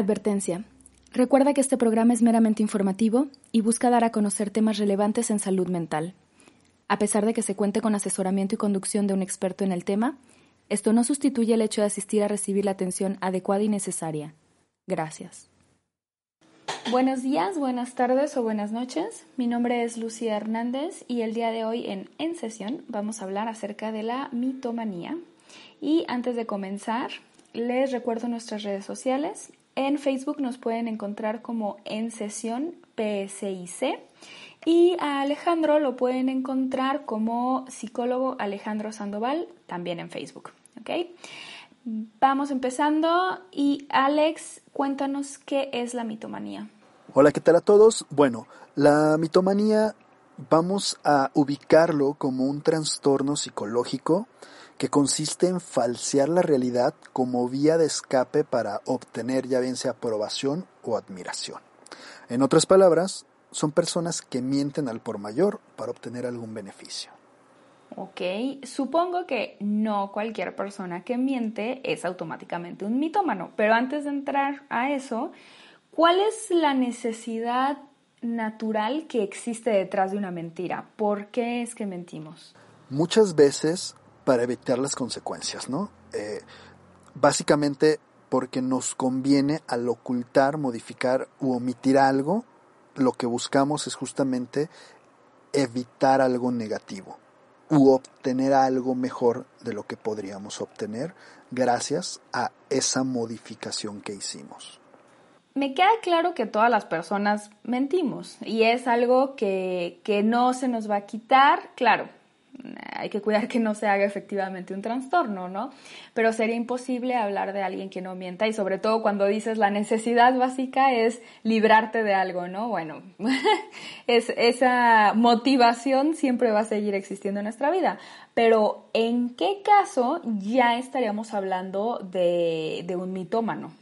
Advertencia. Recuerda que este programa es meramente informativo y busca dar a conocer temas relevantes en salud mental. A pesar de que se cuente con asesoramiento y conducción de un experto en el tema, esto no sustituye el hecho de asistir a recibir la atención adecuada y necesaria. Gracias. Buenos días, buenas tardes o buenas noches. Mi nombre es Lucía Hernández y el día de hoy en En Sesión vamos a hablar acerca de la mitomanía. Y antes de comenzar, les recuerdo nuestras redes sociales. En Facebook nos pueden encontrar como En Sesión PSIC y a Alejandro lo pueden encontrar como psicólogo Alejandro Sandoval, también en Facebook. Vamos empezando y Alex, cuéntanos qué es la mitomanía. Hola, ¿qué tal a todos? Bueno, la mitomanía vamos a ubicarlo como un trastorno psicológico que consiste en falsear la realidad como vía de escape para obtener ya bien sea aprobación o admiración. En otras palabras, son personas que mienten al por mayor para obtener algún beneficio. Ok, supongo que no cualquier persona que miente es automáticamente un mitómano, pero antes de entrar a eso, ¿cuál es la necesidad natural que existe detrás de una mentira? ¿Por qué es que mentimos? Muchas veces para evitar las consecuencias, ¿no? Eh, básicamente porque nos conviene al ocultar, modificar u omitir algo, lo que buscamos es justamente evitar algo negativo u obtener algo mejor de lo que podríamos obtener gracias a esa modificación que hicimos. Me queda claro que todas las personas mentimos y es algo que, que no se nos va a quitar, claro, hay que cuidar que no se haga efectivamente un trastorno, ¿no? Pero sería imposible hablar de alguien que no mienta y sobre todo cuando dices la necesidad básica es librarte de algo, ¿no? Bueno, es, esa motivación siempre va a seguir existiendo en nuestra vida. Pero ¿en qué caso ya estaríamos hablando de, de un mitómano?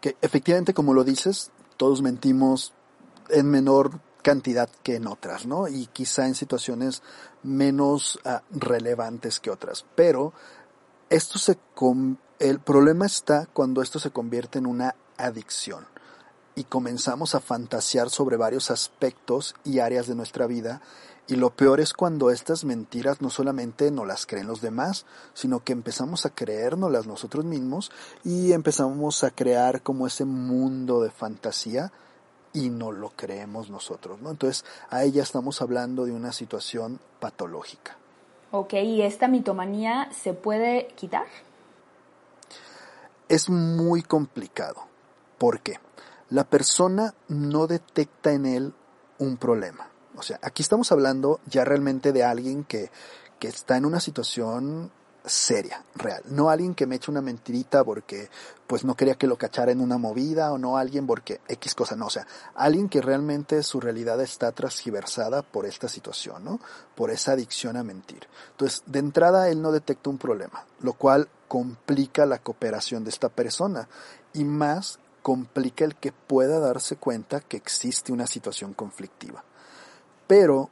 Que efectivamente, como lo dices, todos mentimos en menor cantidad que en otras, ¿no? Y quizá en situaciones menos ah, relevantes que otras. Pero esto se el problema está cuando esto se convierte en una adicción y comenzamos a fantasear sobre varios aspectos y áreas de nuestra vida y lo peor es cuando estas mentiras no solamente no las creen los demás, sino que empezamos a creérnoslas nosotros mismos y empezamos a crear como ese mundo de fantasía y no lo creemos nosotros, ¿no? Entonces, ahí ya estamos hablando de una situación patológica. Ok, ¿y esta mitomanía se puede quitar? Es muy complicado. ¿Por qué? La persona no detecta en él un problema. O sea, aquí estamos hablando ya realmente de alguien que, que está en una situación seria, real. No alguien que me eche una mentirita porque pues no quería que lo cachara en una movida o no alguien porque X cosa, no, o sea, alguien que realmente su realidad está transgiversada por esta situación, ¿no? Por esa adicción a mentir. Entonces, de entrada él no detecta un problema, lo cual complica la cooperación de esta persona y más complica el que pueda darse cuenta que existe una situación conflictiva. Pero,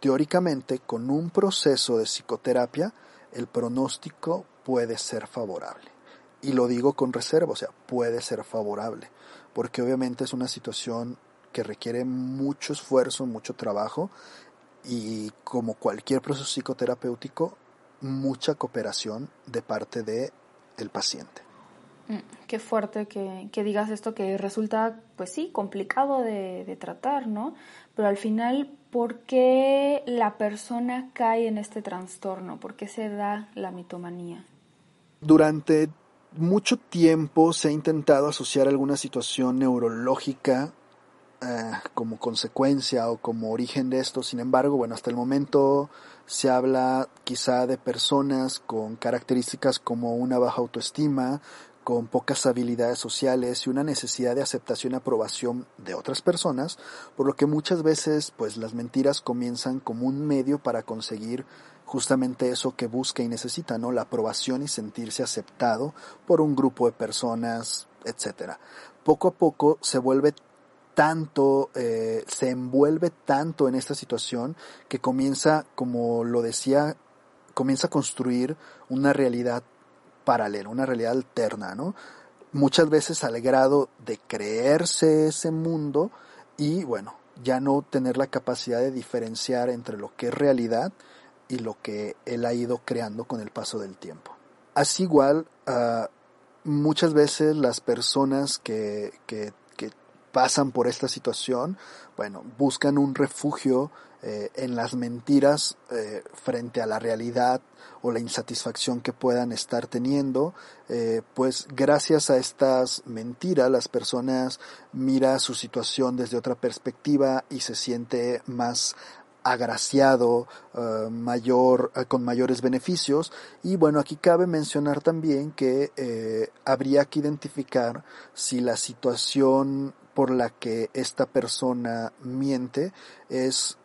teóricamente, con un proceso de psicoterapia, el pronóstico puede ser favorable. Y lo digo con reserva, o sea, puede ser favorable, porque obviamente es una situación que requiere mucho esfuerzo, mucho trabajo y como cualquier proceso psicoterapéutico, mucha cooperación de parte de el paciente. Mm, qué fuerte que, digas esto que resulta, pues sí, complicado de, de tratar, ¿no? Pero al final ¿por qué la persona cae en este trastorno? ¿Por qué se da la mitomanía? Durante mucho tiempo se ha intentado asociar alguna situación neurológica eh, como consecuencia o como origen de esto. Sin embargo, bueno, hasta el momento se habla quizá de personas con características como una baja autoestima, con pocas habilidades sociales y una necesidad de aceptación y aprobación de otras personas, por lo que muchas veces pues las mentiras comienzan como un medio para conseguir justamente eso que busca y necesita, ¿no? La aprobación y sentirse aceptado por un grupo de personas, etcétera. Poco a poco se vuelve tanto, eh, se envuelve tanto en esta situación que comienza, como lo decía, comienza a construir una realidad paralela, una realidad alterna, ¿no? Muchas veces al grado de creerse ese mundo y, bueno, ya no tener la capacidad de diferenciar entre lo que es realidad y lo que él ha ido creando con el paso del tiempo. Así igual, uh, muchas veces las personas que, que, que, pasan por esta situación, bueno, buscan un refugio eh, en las mentiras eh, frente a la realidad o la insatisfacción que puedan estar teniendo, eh, pues gracias a estas mentiras las personas mira su situación desde otra perspectiva y se siente más agraciado, mayor, con mayores beneficios. Y bueno, aquí cabe mencionar también que habría que identificar si la situación por la que esta persona miente es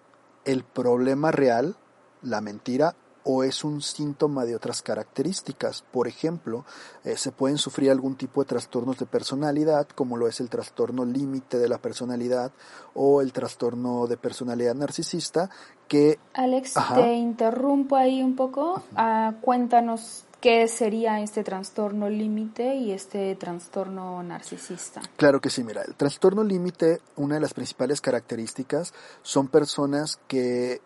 el problema real, la mentira, o es un síntoma de otras características. Por ejemplo, eh, se pueden sufrir algún tipo de trastornos de personalidad, como lo es el trastorno límite de la personalidad o el trastorno de personalidad narcisista, que... Alex, Ajá. te interrumpo ahí un poco. Uh, cuéntanos qué sería este trastorno límite y este trastorno narcisista. Claro que sí, mira, el trastorno límite, una de las principales características son personas que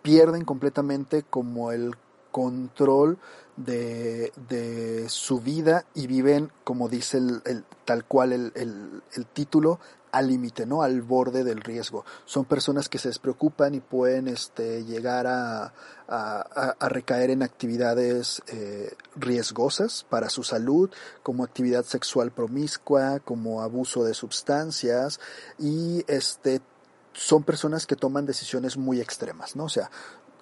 pierden completamente como el control de, de su vida y viven, como dice el, tal cual el, el título, al límite, ¿no? Al borde del riesgo. Son personas que se despreocupan y pueden este, llegar a, a, recaer en actividades eh, riesgosas para su salud, como actividad sexual promiscua, como abuso de sustancias y este son personas que toman decisiones muy extremas, ¿no? O sea,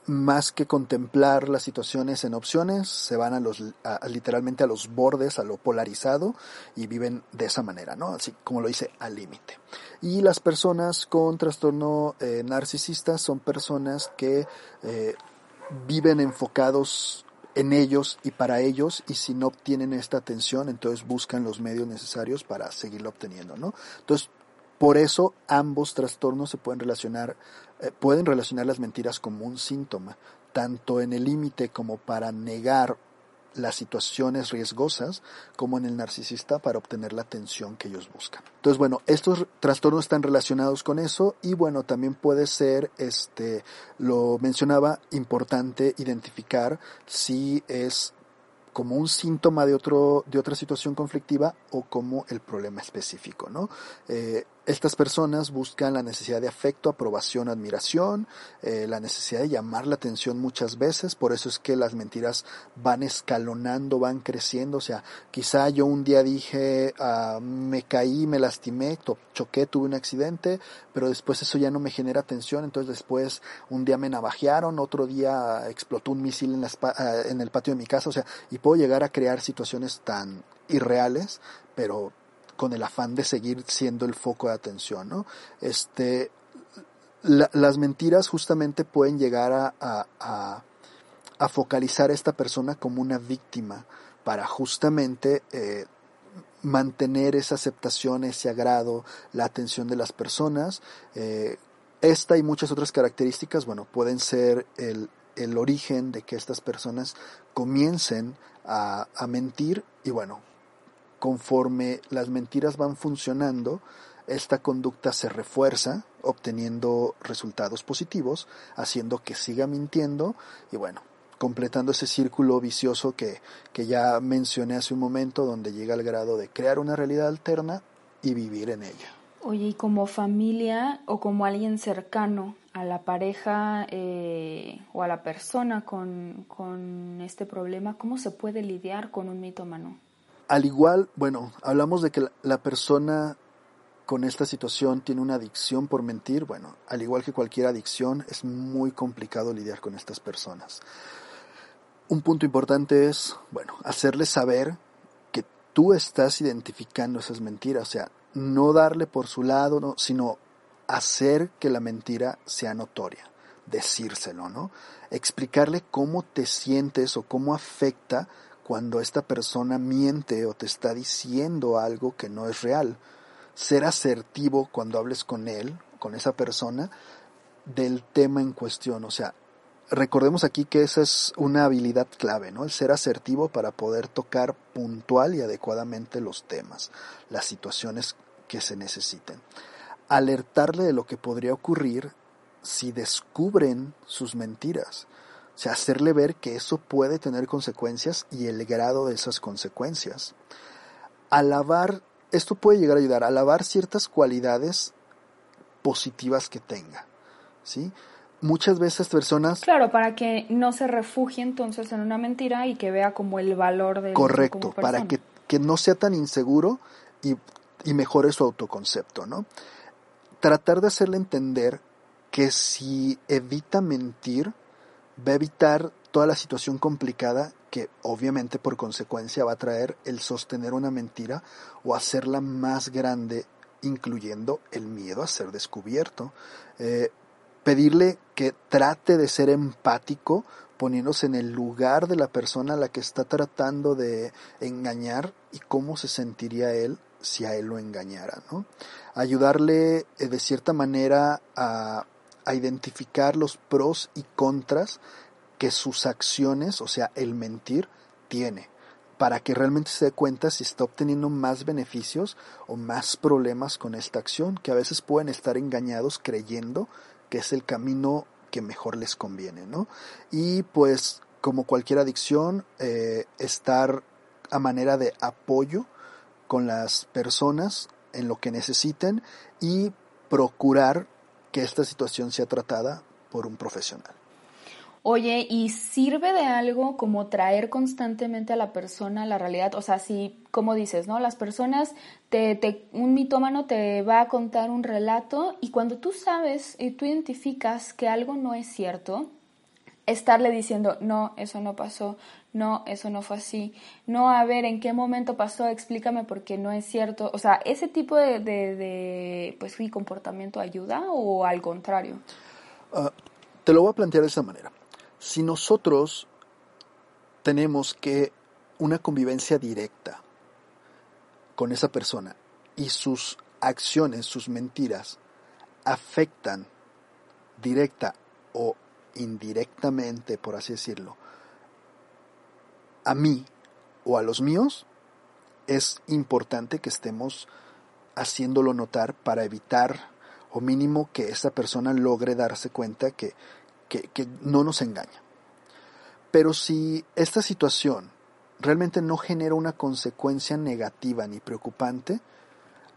más que contemplar las situaciones en opciones, se van a los, a, literalmente a los bordes, a lo polarizado y viven de esa manera, ¿no? Así como lo dice, al límite. Y las personas con trastorno eh, narcisista son personas que eh, viven enfocados en ellos y para ellos y si no obtienen esta atención entonces buscan los medios necesarios para seguirlo obteniendo, ¿no? Entonces por eso ambos trastornos se pueden relacionar, eh, pueden relacionar las mentiras como un síntoma, tanto en el límite como para negar las situaciones riesgosas, como en el narcisista para obtener la atención que ellos buscan. Entonces, bueno, estos trastornos están relacionados con eso y bueno, también puede ser, este, lo mencionaba, importante identificar si es como un síntoma de otro de otra situación conflictiva o como el problema específico no eh, estas personas buscan la necesidad de afecto, aprobación, admiración, eh, la necesidad de llamar la atención muchas veces, por eso es que las mentiras van escalonando, van creciendo, o sea, quizá yo un día dije, uh, me caí, me lastimé, choqué, tuve un accidente, pero después eso ya no me genera atención, entonces después un día me navajearon, otro día explotó un misil en, la, uh, en el patio de mi casa, o sea, y puedo llegar a crear situaciones tan irreales, pero con el afán de seguir siendo el foco de atención, ¿no? Este, la, las mentiras justamente pueden llegar a, a, focalizar a esta persona como una víctima para justamente eh, mantener esa aceptación, ese agrado, la atención de las personas. Eh, esta y muchas otras características, bueno, pueden ser el, el origen de que estas personas comiencen a mentir y bueno, conforme las mentiras van funcionando, esta conducta se refuerza, obteniendo resultados positivos, haciendo que siga mintiendo y bueno, completando ese círculo vicioso que, que ya mencioné hace un momento, donde llega al grado de crear una realidad alterna y vivir en ella. Oye, y como familia o como alguien cercano a la pareja eh, o a la persona con, con este problema, ¿cómo se puede lidiar con un mitómano? Al igual, bueno, hablamos de que la persona con esta situación tiene una adicción por mentir, bueno, al igual que cualquier adicción, es muy complicado lidiar con estas personas. Un punto importante es, bueno, hacerles saber que tú estás identificando esas mentiras, o sea, no darle por su lado, no, sino hacer que la mentira sea notoria, decírselo, ¿no? Explicarle cómo te sientes o cómo afecta cuando esta persona miente o te está diciendo algo que no es real. Ser asertivo cuando hables con él, con esa persona, del tema en cuestión, o sea, recordemos aquí que esa es una habilidad clave, ¿no? El ser asertivo para poder tocar puntual y adecuadamente los temas, las situaciones que se necesiten. Alertarle de lo que podría ocurrir si descubren sus mentiras. O sea, hacerle ver que eso puede tener consecuencias y el grado de esas consecuencias. Alabar, esto puede llegar a ayudar, alabar ciertas cualidades positivas que tenga. ¿Sí? muchas veces personas... Claro, para que no se refugie entonces en una mentira y que vea como el valor de... Correcto, para que, que, no sea tan inseguro y, y mejore su autoconcepto, ¿no? Tratar de hacerle entender que si evita mentir, va a evitar toda la situación complicada que obviamente por consecuencia va a traer el sostener una mentira o hacerla más grande, incluyendo el miedo a ser descubierto. Eh, pedirle que trate de ser empático, poniéndose en el lugar de la persona a la que está tratando de engañar y cómo se sentiría él si a él lo engañara, ¿no? Ayudarle eh, de cierta manera a, a identificar los pros y contras que sus acciones, o sea, el mentir, tiene, para que realmente se dé cuenta si está obteniendo más beneficios o más problemas con esta acción, que a veces pueden estar engañados creyendo que es el camino que mejor les conviene, ¿no? Y pues como cualquier adicción, eh, estar a manera de apoyo con las personas en lo que necesiten y procurar que esta situación sea tratada por un profesional. Oye, ¿y sirve de algo como traer constantemente a la persona la realidad? O sea, si, como dices, ¿no? Las personas, te, te, un mitómano te va a contar un relato y cuando tú sabes y tú identificas que algo no es cierto, estarle diciendo, no, eso no pasó, no, eso no fue así, no, a ver, ¿en qué momento pasó? Explícame porque no es cierto. O sea, ¿ese tipo de, de, pues, comportamiento ayuda o al contrario? Ah, te lo voy a plantear de esa manera si nosotros tenemos que una convivencia directa con esa persona y sus acciones, sus mentiras, afectan directa o indirectamente, por así decirlo, a mí o a los míos, es importante que estemos haciéndolo notar para evitar o mínimo que esa persona logre darse cuenta que que, no nos engaña. Pero si esta situación realmente no genera una consecuencia negativa ni preocupante,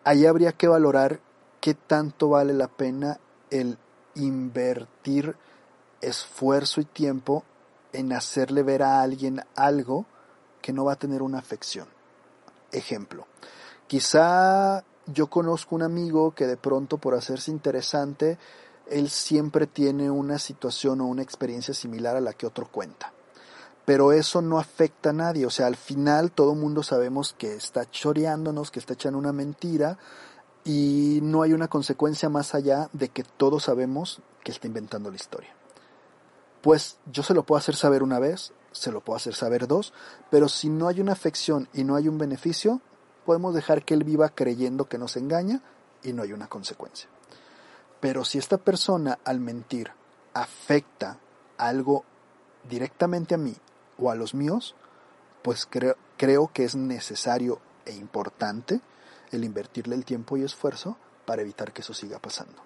ahí habría que valorar qué tanto vale la pena el invertir esfuerzo y tiempo en hacerle ver a alguien algo que no va a tener una afección. Ejemplo, quizá yo conozco un amigo que de pronto por hacerse interesante él siempre tiene una situación o una experiencia similar a la que otro cuenta. Pero eso no afecta a nadie, o sea, al final todo mundo sabemos que está choreándonos, que está echando una mentira y no hay una consecuencia más allá de que todos sabemos que está inventando la historia. Pues yo se lo puedo hacer saber una vez, se lo puedo hacer saber dos, pero si no hay una afección y no hay un beneficio, podemos dejar que él viva creyendo que nos engaña y no hay una consecuencia. Pero si esta persona al mentir afecta algo directamente a mí o a los míos, pues creo, que es necesario e importante el invertirle el tiempo y esfuerzo para evitar que eso siga pasando.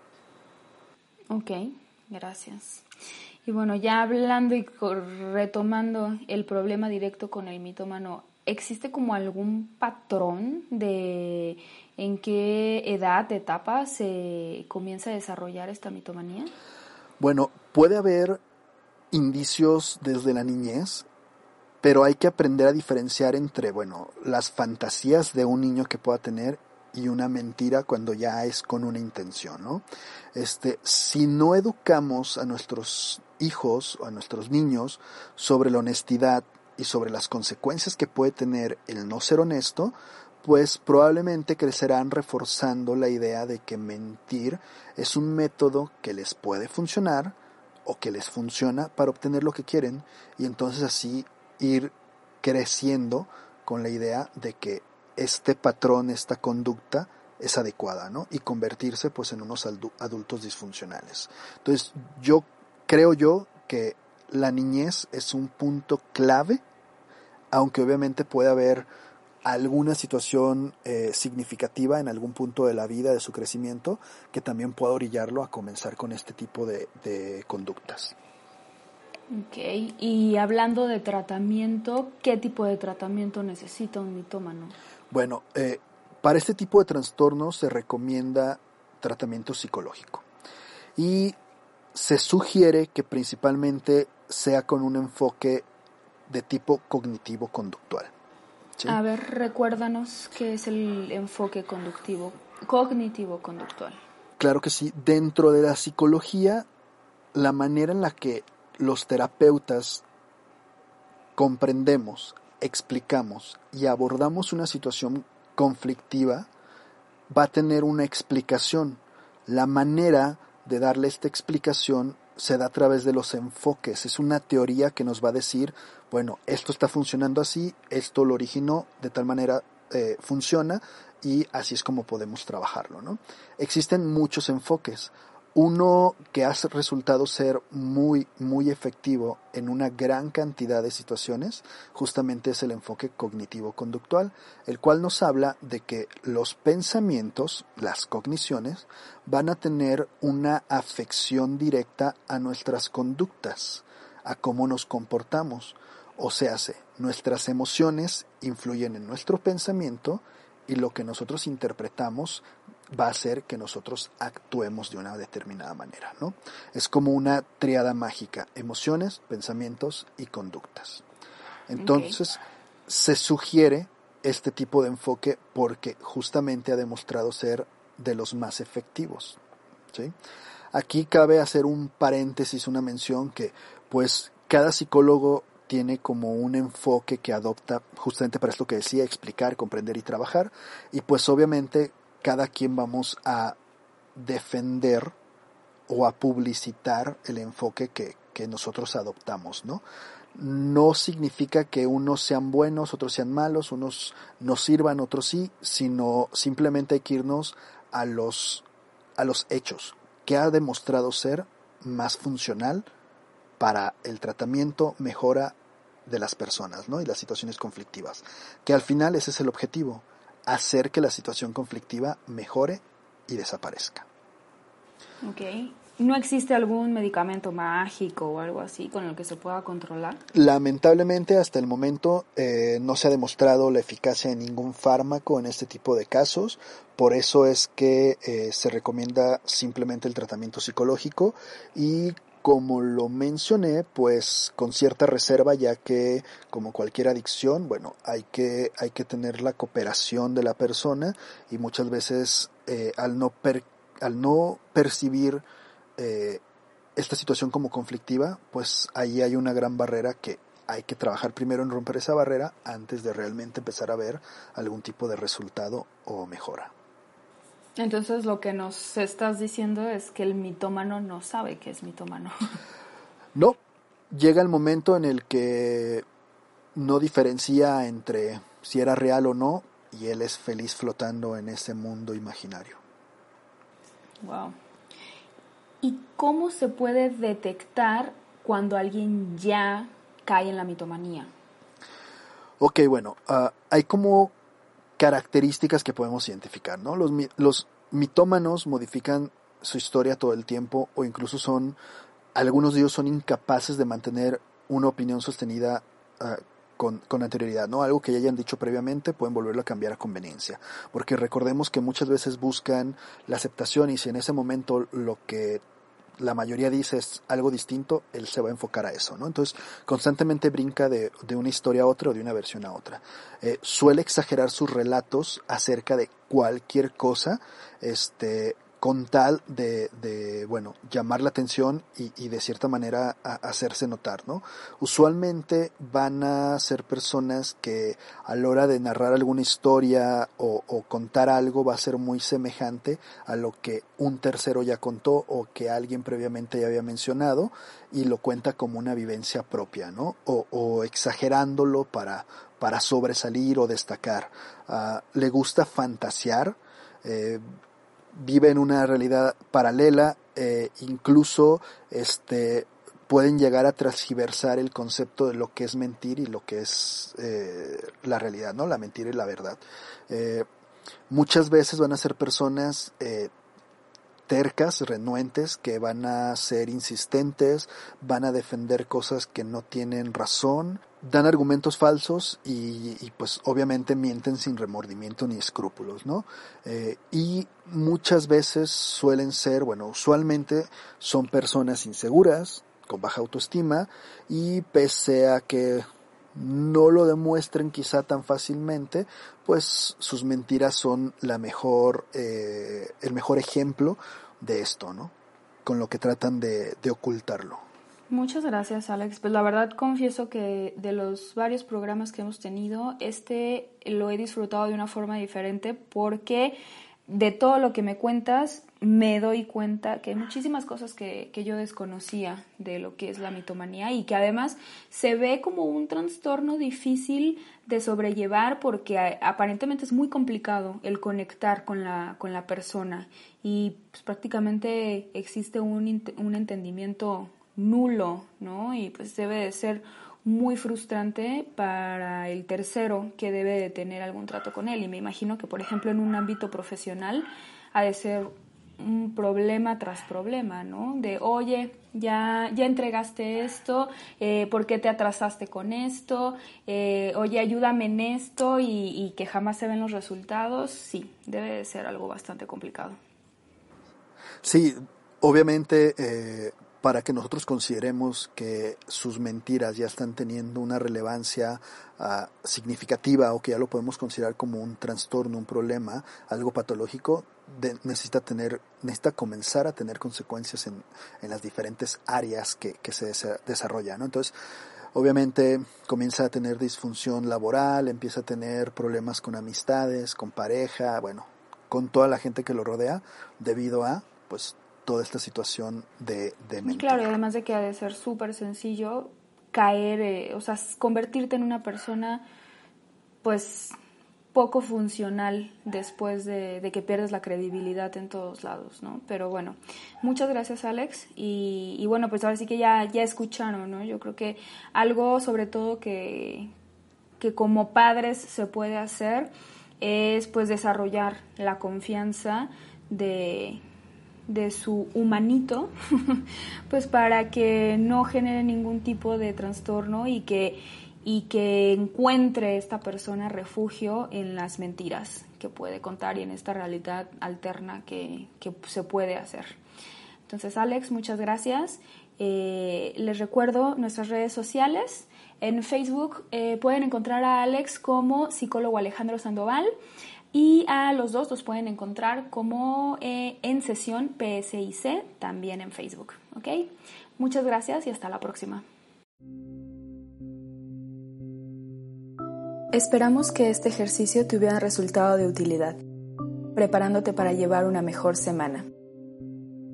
Ok, gracias. Y bueno, ya hablando y retomando el problema directo con el mitómano, ¿existe como algún patrón de en qué edad, etapa se comienza a desarrollar esta mitomanía? Bueno, puede haber indicios desde la niñez, pero hay que aprender a diferenciar entre, bueno, las fantasías de un niño que pueda tener y una mentira cuando ya es con una intención, ¿no? Este, si no educamos a nuestros hijos o a nuestros niños sobre la honestidad y sobre las consecuencias que puede tener el no ser honesto, pues probablemente crecerán reforzando la idea de que mentir es un método que les puede funcionar o que les funciona para obtener lo que quieren y entonces así ir creciendo con la idea de que este patrón, esta conducta es adecuada, ¿no? Y convertirse pues en unos adultos disfuncionales. Entonces, yo creo yo que la niñez es un punto clave, aunque obviamente puede haber alguna situación eh, significativa en algún punto de la vida de su crecimiento que también pueda orillarlo a comenzar con este tipo de, de conductas. Ok, y hablando de tratamiento, ¿qué tipo de tratamiento necesita un mitómano? Bueno, eh, para este tipo de trastornos se recomienda tratamiento psicológico y se sugiere que principalmente sea con un enfoque de tipo cognitivo-conductual. A ver, recuérdanos qué es el enfoque conductivo, cognitivo-conductual. Claro que sí. Dentro de la psicología, la manera en la que los terapeutas comprendemos, explicamos y abordamos una situación conflictiva va a tener una explicación. La manera de darle esta explicación se da a través de los enfoques. Es una teoría que nos va a decir, bueno, esto está funcionando así, esto lo originó, de tal manera eh, funciona y así es como podemos trabajarlo. ¿no? Existen muchos enfoques. Uno que ha resultado ser muy, muy efectivo en una gran cantidad de situaciones, justamente es el enfoque cognitivo-conductual, el cual nos habla de que los pensamientos, las cogniciones, van a tener una afección directa a nuestras conductas, a cómo nos comportamos. O sea, nuestras emociones influyen en nuestro pensamiento y lo que nosotros interpretamos va a hacer que nosotros actuemos de una determinada manera, ¿no? Es como una triada mágica, emociones, pensamientos y conductas. Entonces, se sugiere este tipo de enfoque porque justamente ha demostrado ser de los más efectivos. ¿sí? Aquí cabe hacer un paréntesis, una mención que pues cada psicólogo tiene como un enfoque que adopta justamente para esto que decía, explicar, comprender y trabajar. Y pues obviamente cada quien vamos a defender o a publicitar el enfoque que, nosotros adoptamos, ¿no? No significa que unos sean buenos, otros sean malos, unos nos sirvan, otros sí, sino simplemente hay que irnos a los, a los hechos, que ha demostrado ser más funcional para el tratamiento, mejora de las personas, ¿no? Y las situaciones conflictivas. Que al final ese es el objetivo, hacer que la situación conflictiva mejore y desaparezca. ¿No existe algún medicamento mágico o algo así con el que se pueda controlar? Lamentablemente hasta el momento eh, no se ha demostrado la eficacia de ningún fármaco en este tipo de casos, por eso es que eh, se recomienda simplemente el tratamiento psicológico y como lo mencioné, pues con cierta reserva, ya que como cualquier adicción, bueno, hay que, hay que tener la cooperación de la persona y muchas veces eh, al, no al no percibir eh, esta situación como conflictiva, pues ahí hay una gran barrera que hay que trabajar primero en romper esa barrera antes de realmente empezar a ver algún tipo de resultado o mejora. Entonces lo que nos estás diciendo es que el mitómano no sabe que es mitómano. No, llega el momento en el que no diferencia entre si era real o no y él es feliz flotando en ese mundo imaginario. Wow. ¿Y cómo se puede detectar cuando alguien ya cae en la mitomanía? Ok, bueno, ah, hay como características que podemos identificar, ¿no? Los, mitómanos modifican su historia todo el tiempo o incluso son, algunos de ellos son incapaces de mantener una opinión sostenida ah, con, con, anterioridad, ¿no? Algo que ya hayan dicho previamente pueden volverlo a cambiar a conveniencia. Porque recordemos que muchas veces buscan la aceptación y si en ese momento lo que la mayoría dice es algo distinto, él se va a enfocar a eso, ¿no? Entonces, constantemente brinca de, de una historia a otra o de una versión a otra. Eh, suele exagerar sus relatos acerca de cualquier cosa, este, con tal de, de, bueno, llamar la atención y, y de cierta manera hacerse notar, ¿no? Usualmente van a ser personas que a la hora de narrar alguna historia o, o, contar algo va a ser muy semejante a lo que un tercero ya contó o que alguien previamente ya había mencionado y lo cuenta como una vivencia propia, ¿no? O, o exagerándolo para, para sobresalir o destacar. Uh, le gusta fantasear, eh, vive en una realidad paralela, eh, incluso este, pueden llegar a transgiversar el concepto de lo que es mentir y lo que es eh, la realidad, ¿no? La mentira y la verdad. Eh, muchas veces van a ser personas tercas, renuentes, que van a ser insistentes, van a defender cosas que no tienen razón, dan argumentos falsos y, y pues obviamente mienten sin remordimiento ni escrúpulos, ¿no? Eh, y muchas veces suelen ser, bueno, usualmente son personas inseguras, con baja autoestima y pese a que no lo demuestren quizá tan fácilmente, pues sus mentiras son la mejor, eh, el mejor ejemplo de esto, ¿no? Con lo que tratan de, de ocultarlo. Muchas gracias, Alex. Pues la verdad confieso que de los varios programas que hemos tenido, este lo he disfrutado de una forma diferente porque de todo lo que me cuentas, me doy cuenta que hay muchísimas cosas que, que, yo desconocía de lo que es la mitomanía y que además se ve como un trastorno difícil de sobrellevar porque aparentemente es muy complicado el conectar con la, con la persona y pues, prácticamente existe un, un entendimiento nulo, ¿no? Y pues debe de ser muy frustrante para el tercero que debe de tener algún trato con él. Y me imagino que, por ejemplo, en un ámbito profesional ha de ser un problema tras problema, ¿no? De, oye, ya, ya entregaste esto, eh, ¿por qué te atrasaste con esto? Eh, oye, ayúdame en esto y, y, que jamás se ven los resultados. Sí, debe de ser algo bastante complicado. Sí, obviamente eh, para que nosotros consideremos que sus mentiras ya están teniendo una relevancia uh, significativa o que ya lo podemos considerar como un trastorno, un problema, algo patológico, de, necesita tener, necesita comenzar a tener consecuencias en, en las diferentes áreas que, que se desarrollan, ¿no? Entonces, obviamente comienza a tener disfunción laboral, empieza a tener problemas con amistades, con pareja, bueno, con toda la gente que lo rodea, debido a, pues, toda esta situación de. Claro, y además de que ha de ser súper sencillo caer, eh, o sea, convertirte en una persona, pues, poco funcional después de, de, que pierdes la credibilidad en todos lados, ¿no? Pero bueno, muchas gracias Alex y, y, bueno, pues ahora sí que ya, ya escucharon, ¿no? Yo creo que algo sobre todo que, que como padres se puede hacer es pues desarrollar la confianza de, de su humanito, pues para que no genere ningún tipo de trastorno y que, y que encuentre esta persona refugio en las mentiras que puede contar y en esta realidad alterna que, que se puede hacer. Entonces, Alex, muchas gracias. Eh, les recuerdo nuestras redes sociales. En Facebook eh, pueden encontrar a Alex como psicólogo Alejandro Sandoval. Y a los dos los pueden encontrar como eh, en sesión PSIC, también en Facebook. ¿Ok? Muchas gracias y hasta la próxima. Esperamos que este ejercicio te hubiera resultado de utilidad, preparándote para llevar una mejor semana.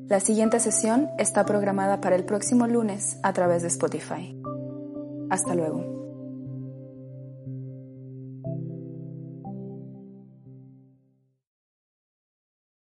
La siguiente sesión está programada para el próximo lunes a través de Spotify. Hasta luego.